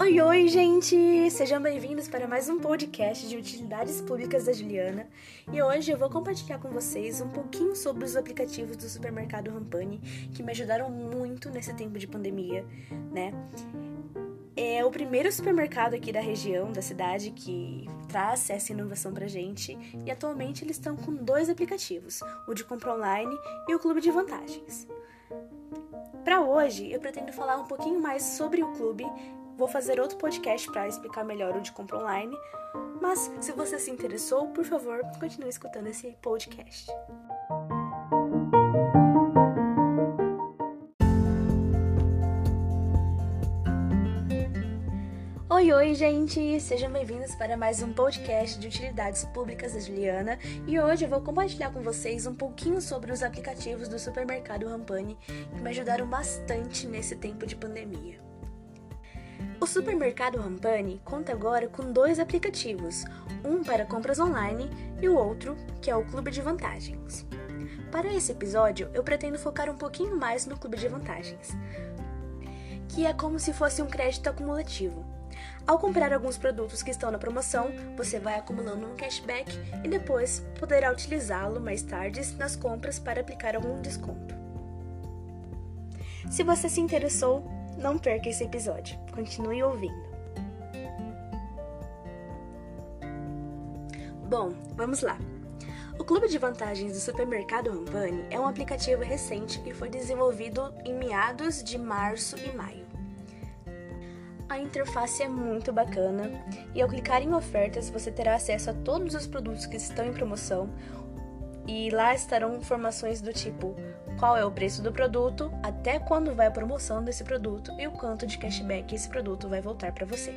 Oi, oi, gente! Sejam bem-vindos para mais um podcast de utilidades públicas da Juliana. E hoje eu vou compartilhar com vocês um pouquinho sobre os aplicativos do supermercado Rampani que me ajudaram muito nesse tempo de pandemia, né? É o primeiro supermercado aqui da região, da cidade, que traz essa inovação pra gente. E atualmente eles estão com dois aplicativos: o de compra online e o Clube de Vantagens. Para hoje, eu pretendo falar um pouquinho mais sobre o clube Vou fazer outro podcast para explicar melhor o de compra online, mas se você se interessou, por favor, continue escutando esse podcast. Oi, oi, gente! Sejam bem-vindos para mais um podcast de utilidades públicas da Juliana e hoje eu vou compartilhar com vocês um pouquinho sobre os aplicativos do supermercado Rampani que me ajudaram bastante nesse tempo de pandemia. O supermercado Rampani conta agora com dois aplicativos, um para compras online e o outro, que é o Clube de Vantagens. Para esse episódio, eu pretendo focar um pouquinho mais no Clube de Vantagens, que é como se fosse um crédito acumulativo. Ao comprar alguns produtos que estão na promoção, você vai acumulando um cashback e depois poderá utilizá-lo mais tarde nas compras para aplicar algum desconto. Se você se interessou, não perca esse episódio. Continue ouvindo. Bom, vamos lá. O Clube de Vantagens do Supermercado Rampani é um aplicativo recente que foi desenvolvido em meados de março e maio. A interface é muito bacana e ao clicar em ofertas você terá acesso a todos os produtos que estão em promoção e lá estarão informações do tipo qual é o preço do produto, até quando vai a promoção desse produto e o quanto de cashback esse produto vai voltar para você.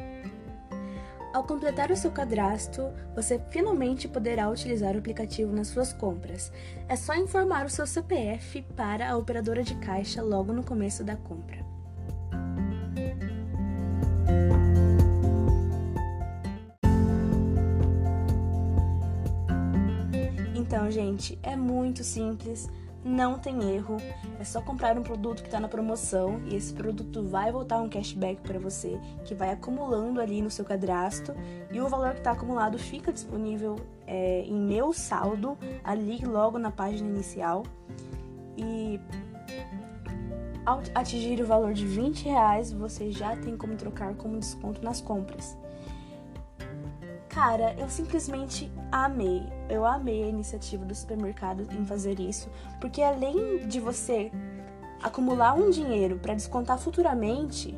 Ao completar o seu cadastro, você finalmente poderá utilizar o aplicativo nas suas compras. É só informar o seu CPF para a operadora de caixa logo no começo da compra. Então, gente, é muito simples, não tem erro. É só comprar um produto que está na promoção e esse produto vai voltar um cashback para você, que vai acumulando ali no seu cadastro e o valor que está acumulado fica disponível é, em meu saldo ali logo na página inicial. E ao atingir o valor de 20 reais, você já tem como trocar como desconto nas compras. Cara, eu simplesmente amei. Eu amei a iniciativa do supermercado em fazer isso, porque além de você acumular um dinheiro para descontar futuramente,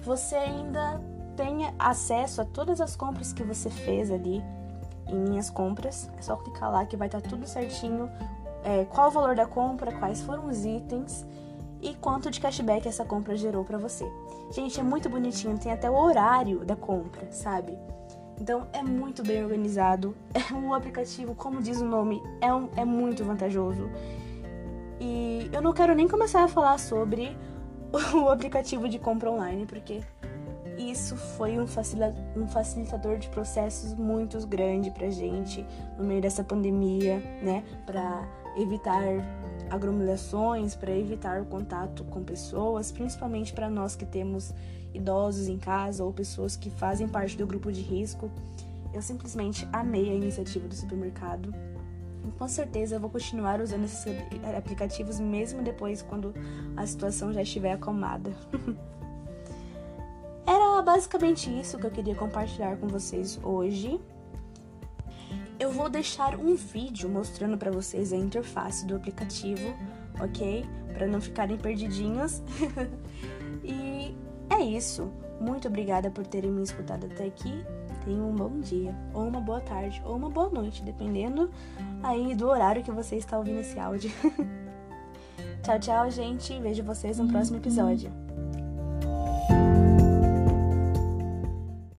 você ainda tem acesso a todas as compras que você fez ali em minhas compras. É só clicar lá que vai estar tá tudo certinho. É, qual o valor da compra, quais foram os itens e quanto de cashback essa compra gerou para você. Gente, é muito bonitinho, tem até o horário da compra, sabe? Então é muito bem organizado. É um aplicativo, como diz o nome, é, um, é muito vantajoso. E eu não quero nem começar a falar sobre o aplicativo de compra online, porque isso foi um, um facilitador de processos muito grande pra gente no meio dessa pandemia, né? Pra evitar aglomerações, para evitar o contato com pessoas, principalmente para nós que temos idosos em casa ou pessoas que fazem parte do grupo de risco. Eu simplesmente amei a iniciativa do supermercado. E com certeza eu vou continuar usando esses aplicativos mesmo depois quando a situação já estiver acalmada. Era basicamente isso que eu queria compartilhar com vocês hoje. Eu vou deixar um vídeo mostrando para vocês a interface do aplicativo, ok? Para não ficarem perdidinhos. e é isso. Muito obrigada por terem me escutado até aqui. Tenham um bom dia, ou uma boa tarde, ou uma boa noite, dependendo aí do horário que você está ouvindo esse áudio. tchau, tchau, gente. Vejo vocês no próximo episódio.